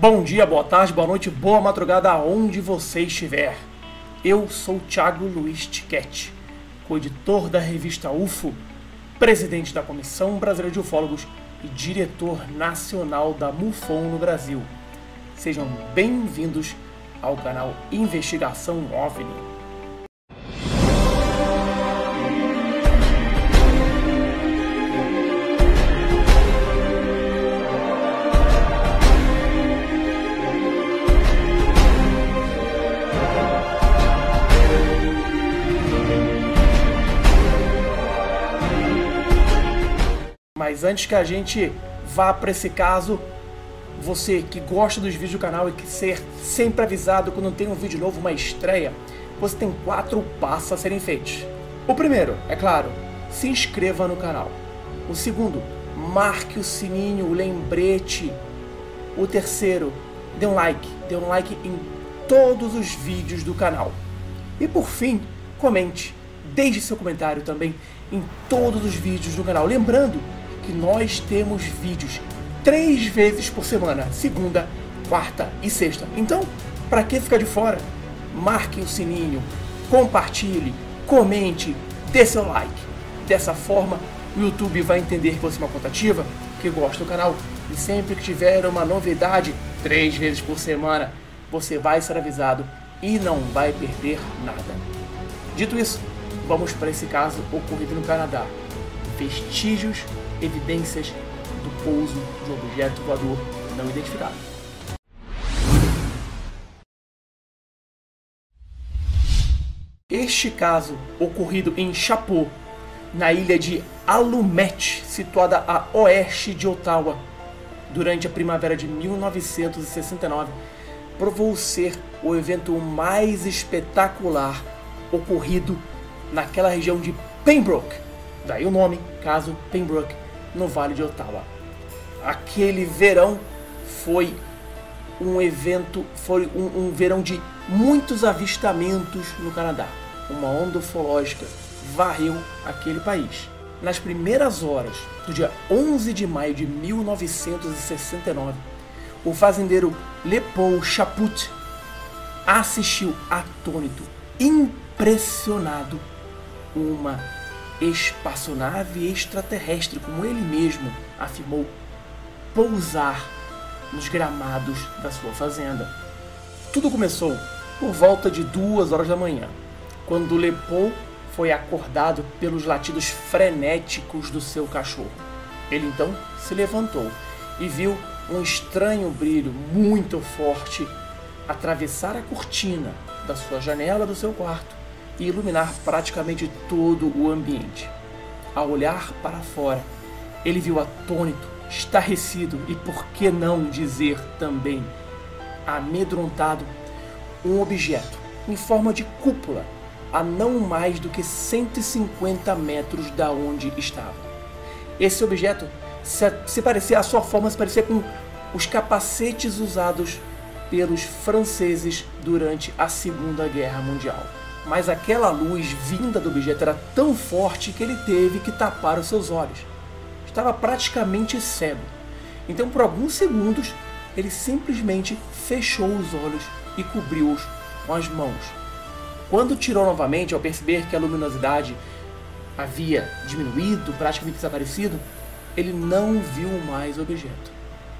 Bom dia, boa tarde, boa noite, boa madrugada, aonde você estiver. Eu sou Thiago Luiz Tiquete, co-editor da revista UFO, presidente da Comissão Brasileira de Ufólogos e diretor nacional da MUFON no Brasil. Sejam bem-vindos ao canal Investigação OVNI. Mas antes que a gente vá para esse caso, você que gosta dos vídeos do canal e que ser sempre avisado quando tem um vídeo novo, uma estreia, você tem quatro passos a serem feitos. O primeiro, é claro, se inscreva no canal. O segundo, marque o sininho, o lembrete. O terceiro, dê um like, dê um like em todos os vídeos do canal. E por fim, comente, deixe seu comentário também em todos os vídeos do canal. Lembrando que nós temos vídeos três vezes por semana, segunda, quarta e sexta. Então, para que ficar de fora? Marque o sininho, compartilhe, comente, dê seu like. Dessa forma, o YouTube vai entender que você é uma contativa, que gosta do canal e sempre que tiver uma novidade, três vezes por semana, você vai ser avisado e não vai perder nada. Dito isso, vamos para esse caso ocorrido no Canadá. Vestígios evidências do pouso de um objeto voador não identificado. Este caso, ocorrido em Chapeau, na ilha de Allumette, situada a oeste de Ottawa, durante a primavera de 1969, provou ser o evento mais espetacular ocorrido naquela região de Pembroke, daí o nome, caso Pembroke, no Vale de Ottawa. Aquele verão foi um evento, foi um, um verão de muitos avistamentos no Canadá. Uma onda ufológica varreu aquele país. Nas primeiras horas do dia 11 de maio de 1969, o fazendeiro Lepaul Chaput assistiu atônito, impressionado, uma espaçonave extraterrestre, como ele mesmo afirmou, pousar nos gramados da sua fazenda. Tudo começou por volta de duas horas da manhã, quando Lepou foi acordado pelos latidos frenéticos do seu cachorro. Ele então se levantou e viu um estranho brilho muito forte atravessar a cortina da sua janela do seu quarto e iluminar praticamente todo o ambiente. Ao olhar para fora, ele viu atônito, estarrecido e, por que não dizer também, amedrontado, um objeto em forma de cúpula a não mais do que 150 metros da onde estava. Esse objeto se, se parecia, a sua forma se parecia com os capacetes usados pelos franceses durante a Segunda Guerra Mundial mas aquela luz vinda do objeto era tão forte que ele teve que tapar os seus olhos. Estava praticamente cego. Então, por alguns segundos, ele simplesmente fechou os olhos e cobriu-os com as mãos. Quando tirou novamente, ao perceber que a luminosidade havia diminuído, praticamente desaparecido, ele não viu mais o objeto,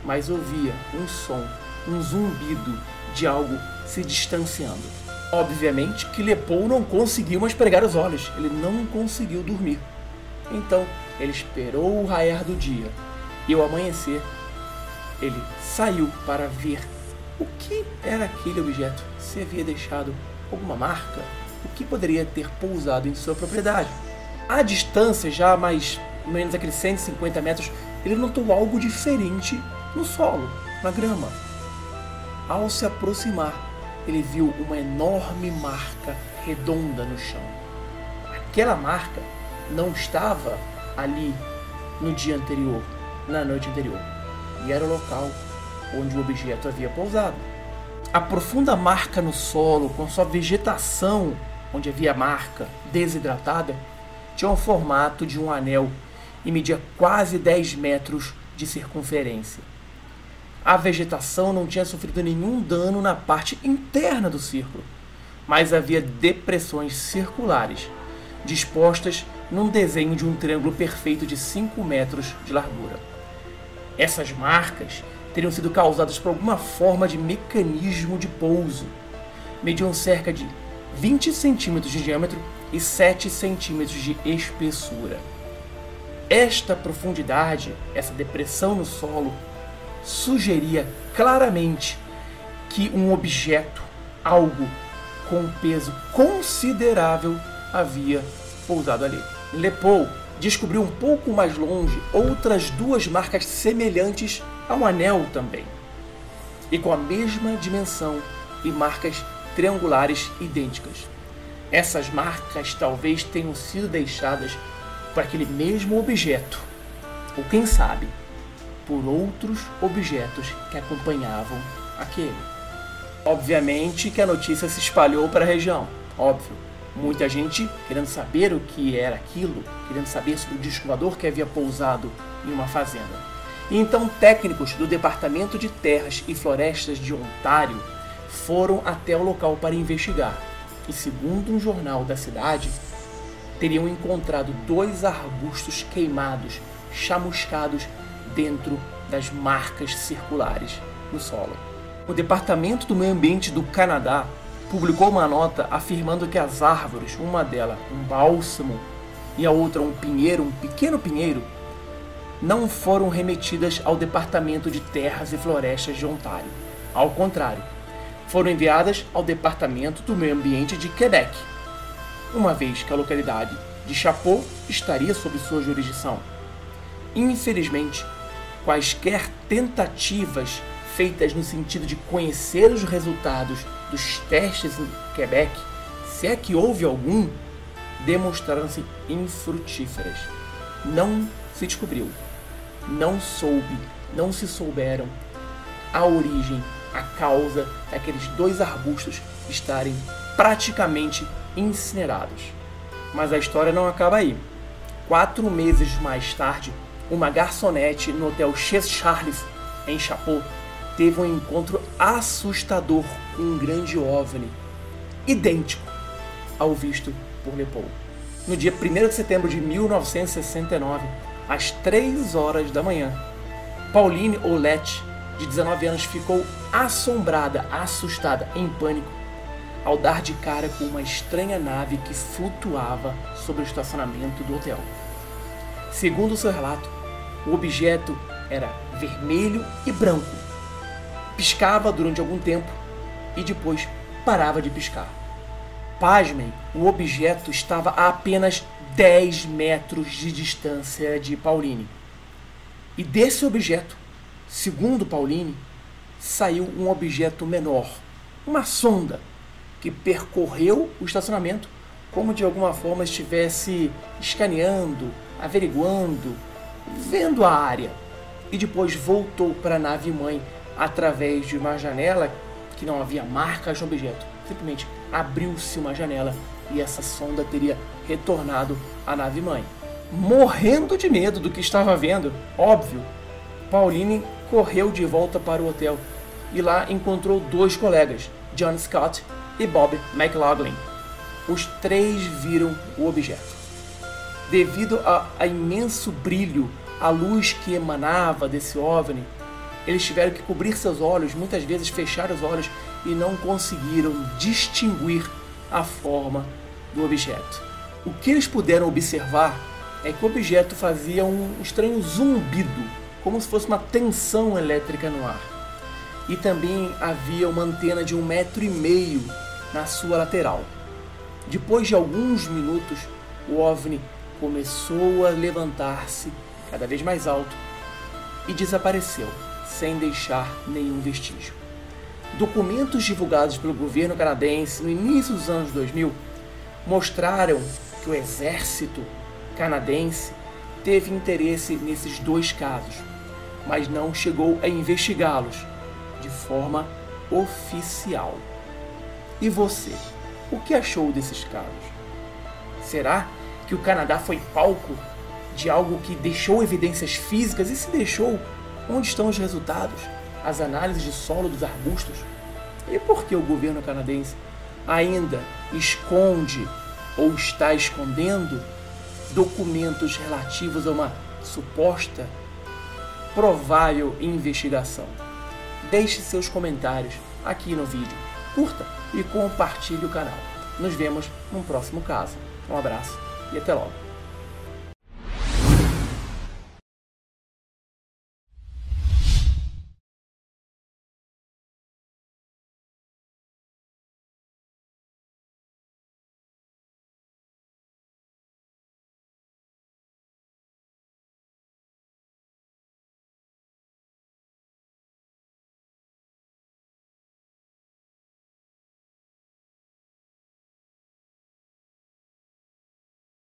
mas ouvia um som, um zumbido de algo se distanciando. Obviamente que Lepou não conseguiu mais pregar os olhos, ele não conseguiu dormir. Então ele esperou o raiar do dia e ao amanhecer ele saiu para ver o que era aquele objeto, se havia deixado alguma marca, o que poderia ter pousado em sua propriedade. À distância, já mais ou menos aqueles 150 metros, ele notou algo diferente no solo, na grama. Ao se aproximar, ele viu uma enorme marca redonda no chão. Aquela marca não estava ali no dia anterior, na noite anterior, e era o local onde o objeto havia pousado. A profunda marca no solo, com sua vegetação, onde havia marca desidratada, tinha o formato de um anel e media quase 10 metros de circunferência. A vegetação não tinha sofrido nenhum dano na parte interna do círculo, mas havia depressões circulares, dispostas num desenho de um triângulo perfeito de 5 metros de largura. Essas marcas teriam sido causadas por alguma forma de mecanismo de pouso. Mediam cerca de 20 centímetros de diâmetro e 7 centímetros de espessura. Esta profundidade, essa depressão no solo, sugeria claramente que um objeto, algo com peso considerável, havia pousado ali. Lepou descobriu um pouco mais longe outras duas marcas semelhantes a um anel também, e com a mesma dimensão e marcas triangulares idênticas. Essas marcas talvez tenham sido deixadas por aquele mesmo objeto, ou quem sabe, por outros objetos que acompanhavam aquele. Obviamente que a notícia se espalhou para a região, óbvio. Muita gente querendo saber o que era aquilo, querendo saber sobre o disco voador que havia pousado em uma fazenda. Então técnicos do Departamento de Terras e Florestas de Ontário foram até o local para investigar. E segundo um jornal da cidade, teriam encontrado dois arbustos queimados, chamuscados dentro das marcas circulares no solo. O Departamento do Meio Ambiente do Canadá publicou uma nota afirmando que as árvores, uma delas um bálsamo e a outra um pinheiro, um pequeno pinheiro, não foram remetidas ao Departamento de Terras e Florestas de Ontário. Ao contrário, foram enviadas ao Departamento do Meio Ambiente de Quebec, uma vez que a localidade de Chapeau estaria sob sua jurisdição. Infelizmente, quaisquer tentativas feitas no sentido de conhecer os resultados dos testes em Quebec, se é que houve algum, demonstraram-se infrutíferas. Não se descobriu, não soube, não se souberam a origem, a causa daqueles dois arbustos estarem praticamente incinerados. Mas a história não acaba aí. Quatro meses mais tarde, uma garçonete no hotel Chez Charles, em Chapeau, teve um encontro assustador com um grande OVNI, idêntico ao visto por Leopold. No dia 1 de setembro de 1969, às 3 horas da manhã, Pauline Olette, de 19 anos, ficou assombrada, assustada, em pânico, ao dar de cara com uma estranha nave que flutuava sobre o estacionamento do hotel. Segundo seu relato, o objeto era vermelho e branco. Piscava durante algum tempo e depois parava de piscar. Pasmem, o objeto estava a apenas 10 metros de distância de Pauline. E desse objeto, segundo Pauline, saiu um objeto menor, uma sonda, que percorreu o estacionamento como de alguma forma estivesse escaneando, averiguando, vendo a área. E depois voltou para a nave mãe através de uma janela que não havia marcas no objeto. Simplesmente abriu-se uma janela e essa sonda teria retornado à nave mãe. Morrendo de medo do que estava vendo, óbvio, Pauline correu de volta para o hotel e lá encontrou dois colegas, John Scott e Bob McLaughlin. Os três viram o objeto. Devido ao imenso brilho, a luz que emanava desse OVNI, eles tiveram que cobrir seus olhos, muitas vezes fechar os olhos e não conseguiram distinguir a forma do objeto. O que eles puderam observar é que o objeto fazia um estranho zumbido, como se fosse uma tensão elétrica no ar. E também havia uma antena de um metro e meio na sua lateral. Depois de alguns minutos, o OVNI começou a levantar-se cada vez mais alto e desapareceu, sem deixar nenhum vestígio. Documentos divulgados pelo governo canadense no início dos anos 2000 mostraram que o exército canadense teve interesse nesses dois casos, mas não chegou a investigá-los de forma oficial. E você, o que achou desses casos? Será que o Canadá foi palco de algo que deixou evidências físicas e se deixou, onde estão os resultados? as análises de solo dos arbustos? E por que o governo canadense ainda esconde ou está escondendo documentos relativos a uma suposta provável investigação? Deixe seus comentários aqui no vídeo, curta e compartilhe o canal. Nos vemos no próximo caso. Um abraço e até logo.